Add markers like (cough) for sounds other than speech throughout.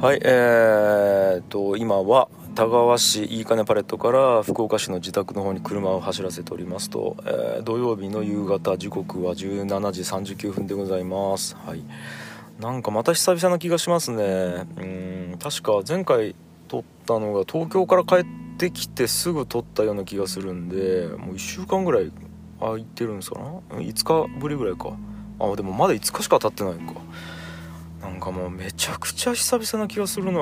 はいえー、と今は田川市いいかねパレットから福岡市の自宅の方に車を走らせておりますと、えー、土曜日の夕方時刻は17時39分でございます。はい。なんかまた久々な気がしますね。うん確か前回撮ったのが東京から帰ってきてすぐ撮ったような気がするんでもう1週間ぐらい空いてるんですかな？5日ぶりぐらいか。あでもまだ5日しか経ってないか。なんかもうめちゃくちゃ久々な気がするな。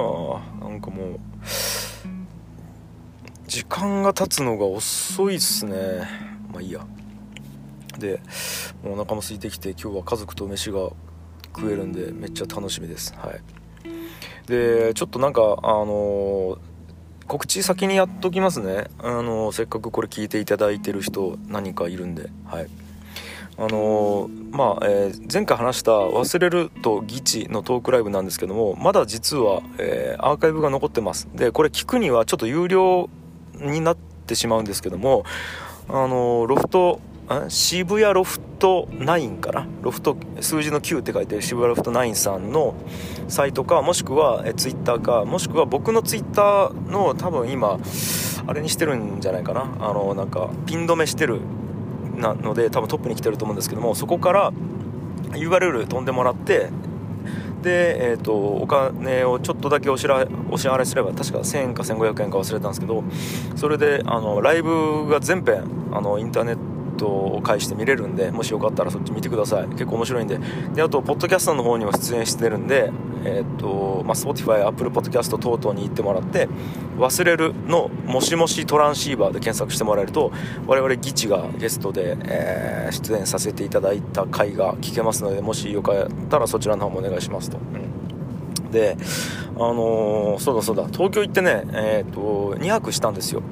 なんかもう時間が経つのが遅いっすね。まあいいや。でもうお腹も空いてきて今日は家族と飯が食えるんでめっちゃ楽しみです。はい。でちょっとなんかあのー、告知先にやっときますね。あのー、せっかくこれ聞いていただいてる人何かいるんで。はいあのー、まあ、えー、前回話した「忘れると義地」のトークライブなんですけどもまだ実は、えー、アーカイブが残ってます。でこれ聞くにはちょっと有料になってしまうんですけどもあのロフト渋谷ロフト9かな？ロフト数字の9って書いて渋谷ロフト9さんのサイトかもしくはえツイッターかもしくは僕のツイッターの多分今あれにしてるんじゃないかな？あのなんかピン止めしてるなので多分トップに来てると思うんですけどもそこから URL 飛んでもらってで、えーと、お金をちょっとだけお支払いすれば確か1000円か1500円か忘れたんですけどそれであのライブが全編あのインターネットトトを介して見れるんでもしよかったらそっち見てください。結構面白いんで。であとポッドキャストの方にも出演してるんでえっ、とまあ Spotify、Apple Podcast 等々に行ってもらって「忘れる」の「もしもしトランシーバー」で検索してもらえると我々ギチがゲストで、えー、出演させていただいた回が聞けますのでもしよかったらそちらの方もお願いしますと。うん、であのー、そうだそうだ。東京行ってね、えーと2泊したんですよ。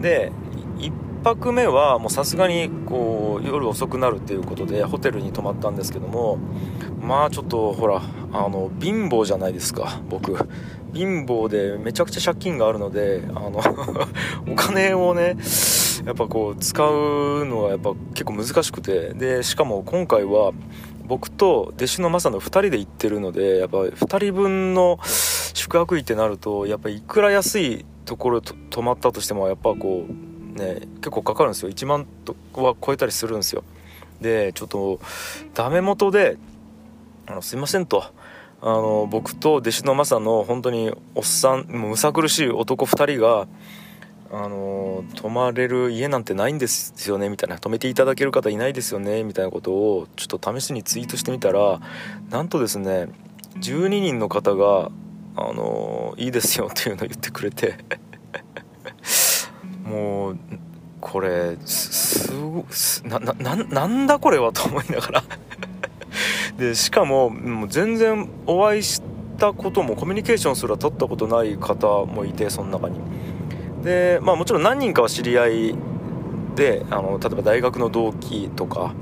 で1泊目はもうさすがにこう夜遅くなるっていうことでホテルに泊まったんですけどもまあちょっとほらあの貧乏じゃないですか僕。貧乏でめちゃくちゃ借金があるのであの (laughs) お金をねやっぱこう使うのがやっぱ結構難しくてでしかも今回は僕と弟子のマサの2人で行ってるのでやっぱ2人分の宿泊費ってなるとやっぱいくら安いところと泊まったとしてもやっぱこうね結構かかるんですよ。1万とは超えたりするんですよ。でちょっとダメ元で「あのすいません」と。あの僕と弟子のマサの本当におっさんもうむさ苦しい男2人があの泊まれる家なんてないんですよねみたいな。泊めていただける方いないですよねみたいなことをちょっと試しにツイートしてみたらなんとですね12人の方があのいいですよっていうのを言ってくれて。もうこれすごなななんだこれはと思いながら。(laughs) でしかももう全然お会いしたこともコミュニケーションすら取ったことない方もいてその中に。でまあもちろん何人かは知り合いであの例えば大学の同期とか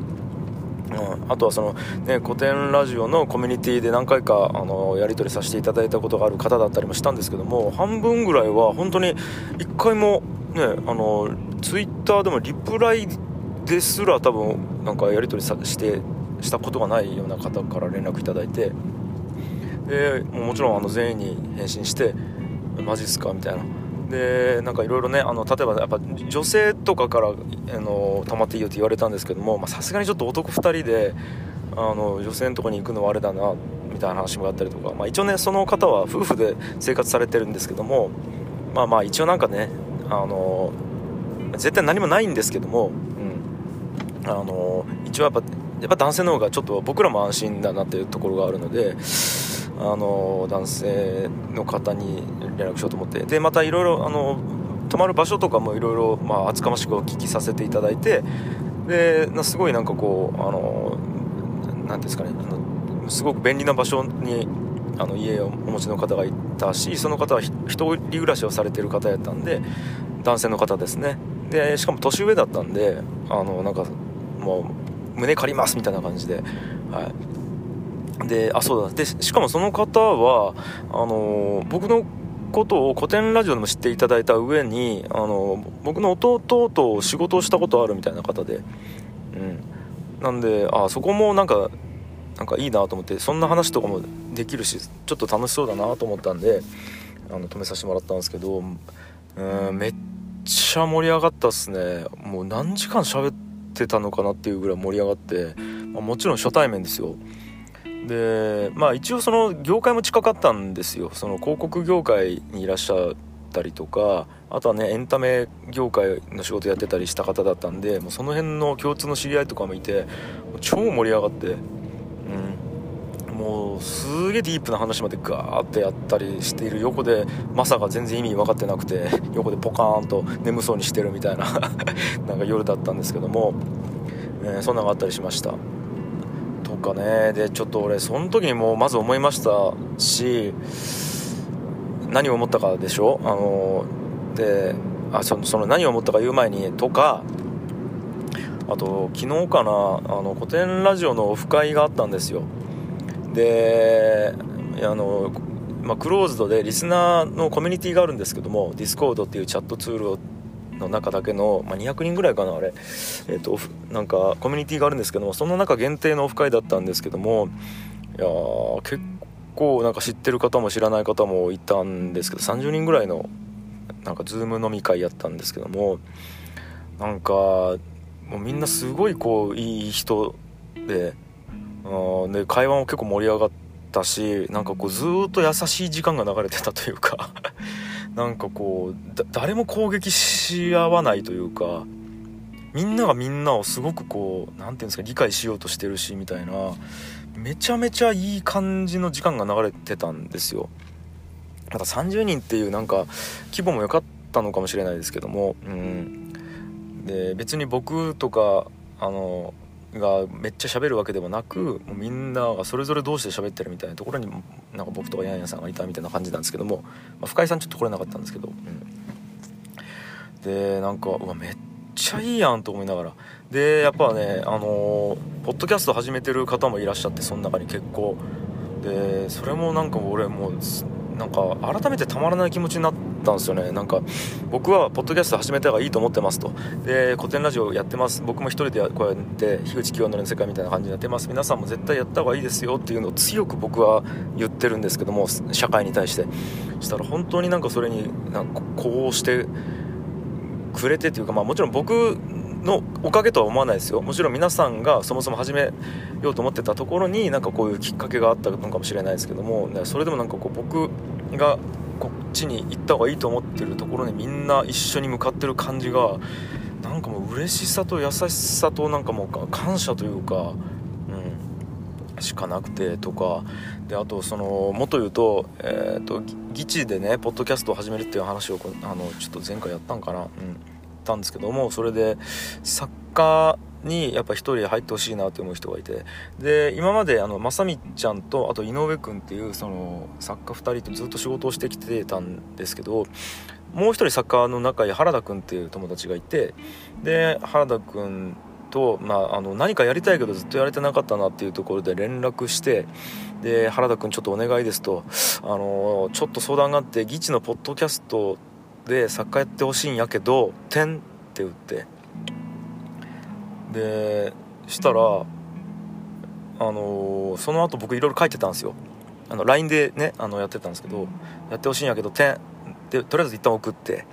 うん、あとはその、ね、古典ラジオのコミュニティで何回かあのやり取りさせていただいたことがある方だったりもしたんですけども半分ぐらいは本当に1回もねあのツイッターでもリプライですら多分なんかやり取りさしてしたことがないような方から連絡いただいてでもちろんあの全員に返信して「マジっすか?」みたいなでなんかいろいろねあの例えばやっぱ女性とかからあの泊まっていいよって言われたんですけどもさすがにちょっと男2人であの女性のとこに行くのはあれだなみたいな話もあったりとか、まあ、一応ねその方は夫婦で生活されてるんですけどもまあまあ一応なんかねあの絶対何もないんですけども、うん、あの一応やっぱやっぱ男性の方がちょっと僕らも安心だなっていうところがあるのであの男性の方に連絡しようと思って。でまたいろいろあの泊まる場所とかもいろいろ厚かましくお聞きさせていただいてですごいなんかこうあの何ですかねあのすごく便利な場所にあの家をお持ちの方がいたしその方は一人暮らしをされてる方やったんで男性の方ですね。でしかも年上だったんであのなんかもう胸借りますみたいな感じで、はい、であそうだ。でしかもその方はあの僕のことを古典ラジオでも知っていただいた上にあの僕の弟と仕事をしたことあるみたいな方で、うん、なんであそこもなんかなんかいいなと思ってそんな話とかもできるしちょっと楽しそうだなと思ったんであの止めさせてもらったんですけどうんめっちゃ盛り上がったっすね。もう何時間喋ってたのかなっていうぐらい盛り上がって、まあ、もちろん初対面ですよ。でまあ一応その業界も近かったんですよ。その広告業界にいらっしゃったりとかあとはねエンタメ業界の仕事やってたりした方だったんでもうその辺の共通の知り合いとかもいて超盛り上がってもうすげえディープな話までガーってやったりしている横でマサが全然意味分かってなくて横でポカーンと眠そうにしてるみたいな (laughs) なんか夜だったんですけども、えー、そんなのがあったりしました。とかねでちょっと俺その時にもうまず思いましたし何を思ったかでしょ？あのであそのその何を思ったか言う前にとかあと昨日かなあの古典ラジオのオフ会があったんですよ。であの、まあ、クローズドでリスナーのコミュニティがあるんですけども Discord っていうチャットツールの中だけの、まあ、200人ぐらいかなあれ、えーと、なんかコミュニティがあるんですけどもその中限定のオフ会だったんですけどもいや結構なんか知ってる方も知らない方もいたんですけど30人ぐらいのなんかズーム飲み会やったんですけどもなんかもうみんなすごいこういい人でで会話も結構盛り上がったしなんかこうずっと優しい時間が流れてたというか (laughs) なんかこう誰も攻撃し合わないというかみんながみんなをすごくこう何て言うんですか理解しようとしてるしみたいなめちゃめちゃいい感じの時間が流れてたんですよ。また30人っていうなんか規模も良かったのかもしれないですけどもうん。で別に僕とかあのがめっちゃ喋るわけでもなくもうみんながそれぞれ同士で喋ってるみたいなところになんか僕とかヤンヤンさんがいたみたいな感じなんですけども、まあ、深井さんちょっと来れなかったんですけど、うん、でなんかうわめっちゃいいやんと思いながら。でやっぱねあのポッドキャスト始めてる方もいらっしゃってその中に結構。でそれもなんか俺もうなんか改めてたまらない気持ちになったんですよね。なんか僕はポッドキャスト始めた方がいいと思ってますと。で古典ラジオやってます。僕も一人でこうやって樋口清則の世界みたいな感じにやってます。皆さんも絶対やった方がいいですよっていうのを強く僕は言ってるんですけども社会に対して。したら本当になんかそれになんかこうしてくれてというか、まあ、もちろん僕のおかげとは思わないですよ。もちろん皆さんがそもそも始めようと思ってたところになんかこういうきっかけがあったのかもしれないですけどもねそれでもなんかこう僕がこっちに行った方がいいと思ってるところにみんな一緒に向かってる感じがなんかもう嬉しさと優しさとなんかもう感謝というか、うん、しかなくてとか。であとそのもっと言うと,、えーと、議地でねポッドキャストを始めるっていう話をあのちょっと前回やったんかな、うん、たんですけどもそれで作家にやっぱ1人入ってほしいなって思う人がいてで今まであの正美ちゃんとあと井上君っていうその作家2人とずっと仕事をしてきてたんですけどもう1人作家の中に原田君っていう友達がいてで原田君と、まあ、あの何かやりたいけどずっとやれてなかったなっていうところで連絡してで原田君ちょっとお願いですとあのちょっと相談があって議地のポッドキャストで作家やってほしいんやけど「点」って打って。でしたらあのその後僕いろいろ書いてたんですよ。あの LINE でねあのやってたんですけどやってほしいんやけど点。でとりあえず一旦送って。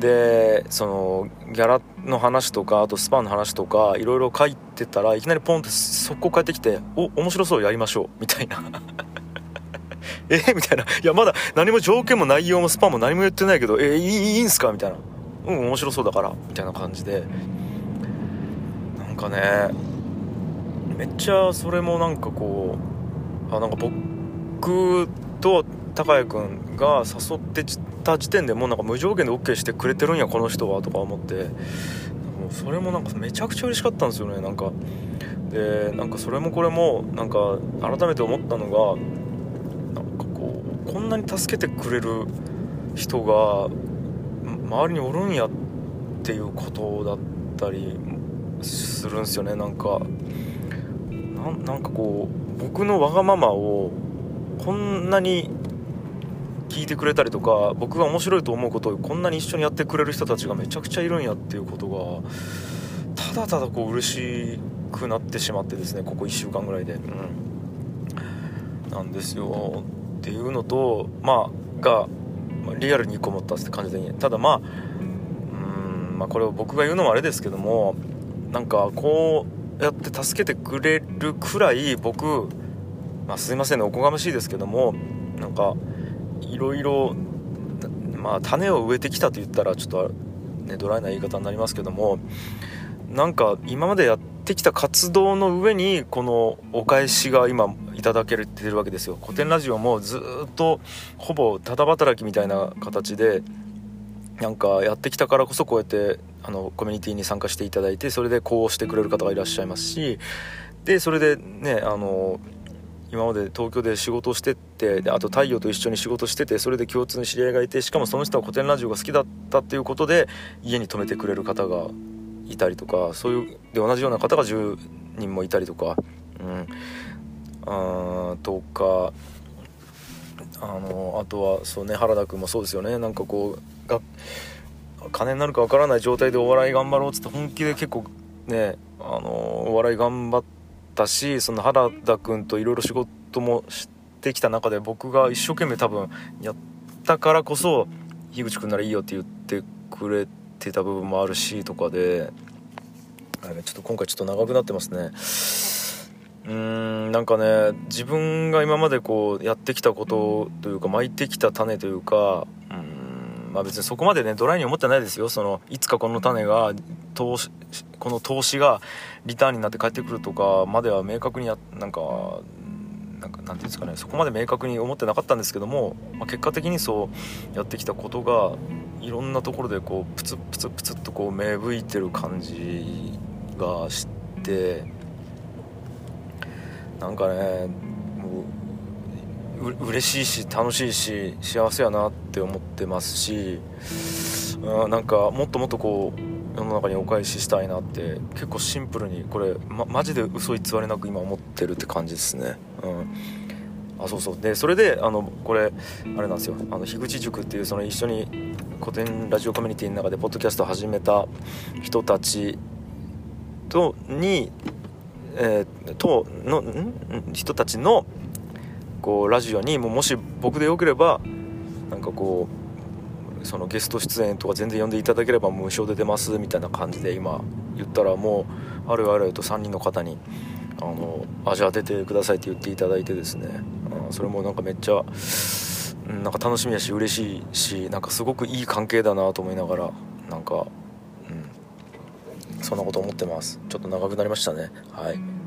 でそのギャラの話とかあとスパンの話とかいろいろ書いてたらいきなりポンって速攻帰ってきて「お面白そうやりましょう」みたいな。(laughs) えみたいな。いや、まだ何も条件も内容もスパンも何も言ってないけど、えいいいいんすか？みたいな。うん、面白そうだから。みたいな感じで。なんかね、めっちゃそれもなんかこう、あ、なんか僕と高谷君が誘ってた時点でもうなんか無条件で OK してくれてるんや、この人は、とか思って。それもなんかめちゃくちゃ嬉しかったんですよね、なんか。で、なんかそれもこれも、なんか改めて思ったのが、こんなに助けてくれる人が周りにおるんやっていうことだったりするんですよね。なんかなんかこう僕のわがままをこんなに聞いてくれたりとか僕が面白いと思うことをこんなに一緒にやってくれる人たちがめちゃくちゃいるんやっていうことがただただこう嬉しくなってしまってですねここ1週間ぐらいで。うん。なんですよ。っていうのとまあが、まあ、リアルにこもったって感じで。ただまあうんまあこれを僕が言うのもあれですけどもなんかこうやって助けてくれるくらい僕、まあ、すいませんねおこがましいですけどもなんかいろいろまあ種を植えてきたと言ったらちょっとねドライな言い方になりますけどもなんか今までやってきた活動の上にこのお返しが今いただけてるわけですよ。古典ラジオもずっとほぼただ働きみたいな形でなんかやってきたからこそこうやってあのコミュニティに参加していただいてそれでこうしてくれる方がいらっしゃいますしでそれでねあの今まで東京で仕事をしてってであと太陽と一緒に仕事しててそれで共通の知り合いがいてしかもその人は古典ラジオが好きだったっていうことで家に泊めてくれる方がいたりとかそういうで同じような方が10人もいたりとか、うん、あとかあのあとはそうね原田君もそうですよねなんかこうが金になるかわからない状態でお笑い頑張ろうっつって本気で結構ねあのお笑い頑張ったしその原田君といろいろ仕事もしてきた中で僕が一生懸命多分やったからこそ樋口君ならいいよって言ってくれてた部分もあるしとかでちょっと今回ちょっと長くなってますね。うんなんかね自分が今までこうやってきたことというか巻いてきた種というかうんまあ別にそこまでねドライに思ってないですよ。そのいつかこの種が投資この投資がリターンになって帰ってくるとかまでは明確にやなんかなんかなんていうんですかねそこまで明確に思ってなかったんですけども、まあ、結果的にそうやってきたことがいろんなところでこうプツプツプツっとこう芽吹いてる感じがしてなんかねもうう嬉しいし楽しいし幸せやなって思ってますし、うん、なんかもっともっとこう世の中にお返ししたいなって結構シンプルにこれ、ま、マジで嘘偽りなく今思ってるって感じですね。うん。あそうそう。でそれであのこれあれなんですよ。あの樋口塾っていうその一緒に古典ラジオコミュニティの中でポッドキャスト始めた人たちとにえー、との人たちのこうラジオにももし僕でよければなんかこうそのゲスト出演とか全然呼んでいただければ無償で出ますみたいな感じで今言ったらもうあるあると3人の方にあのあじゃあ出てくださいって言っていただいてですね。あそれもなんかめっちゃなんか楽しみやし嬉しいしなんかすごくいい関係だなと思いながらなんかそんなこと思ってます。ちょっと長くなりましたね。はい。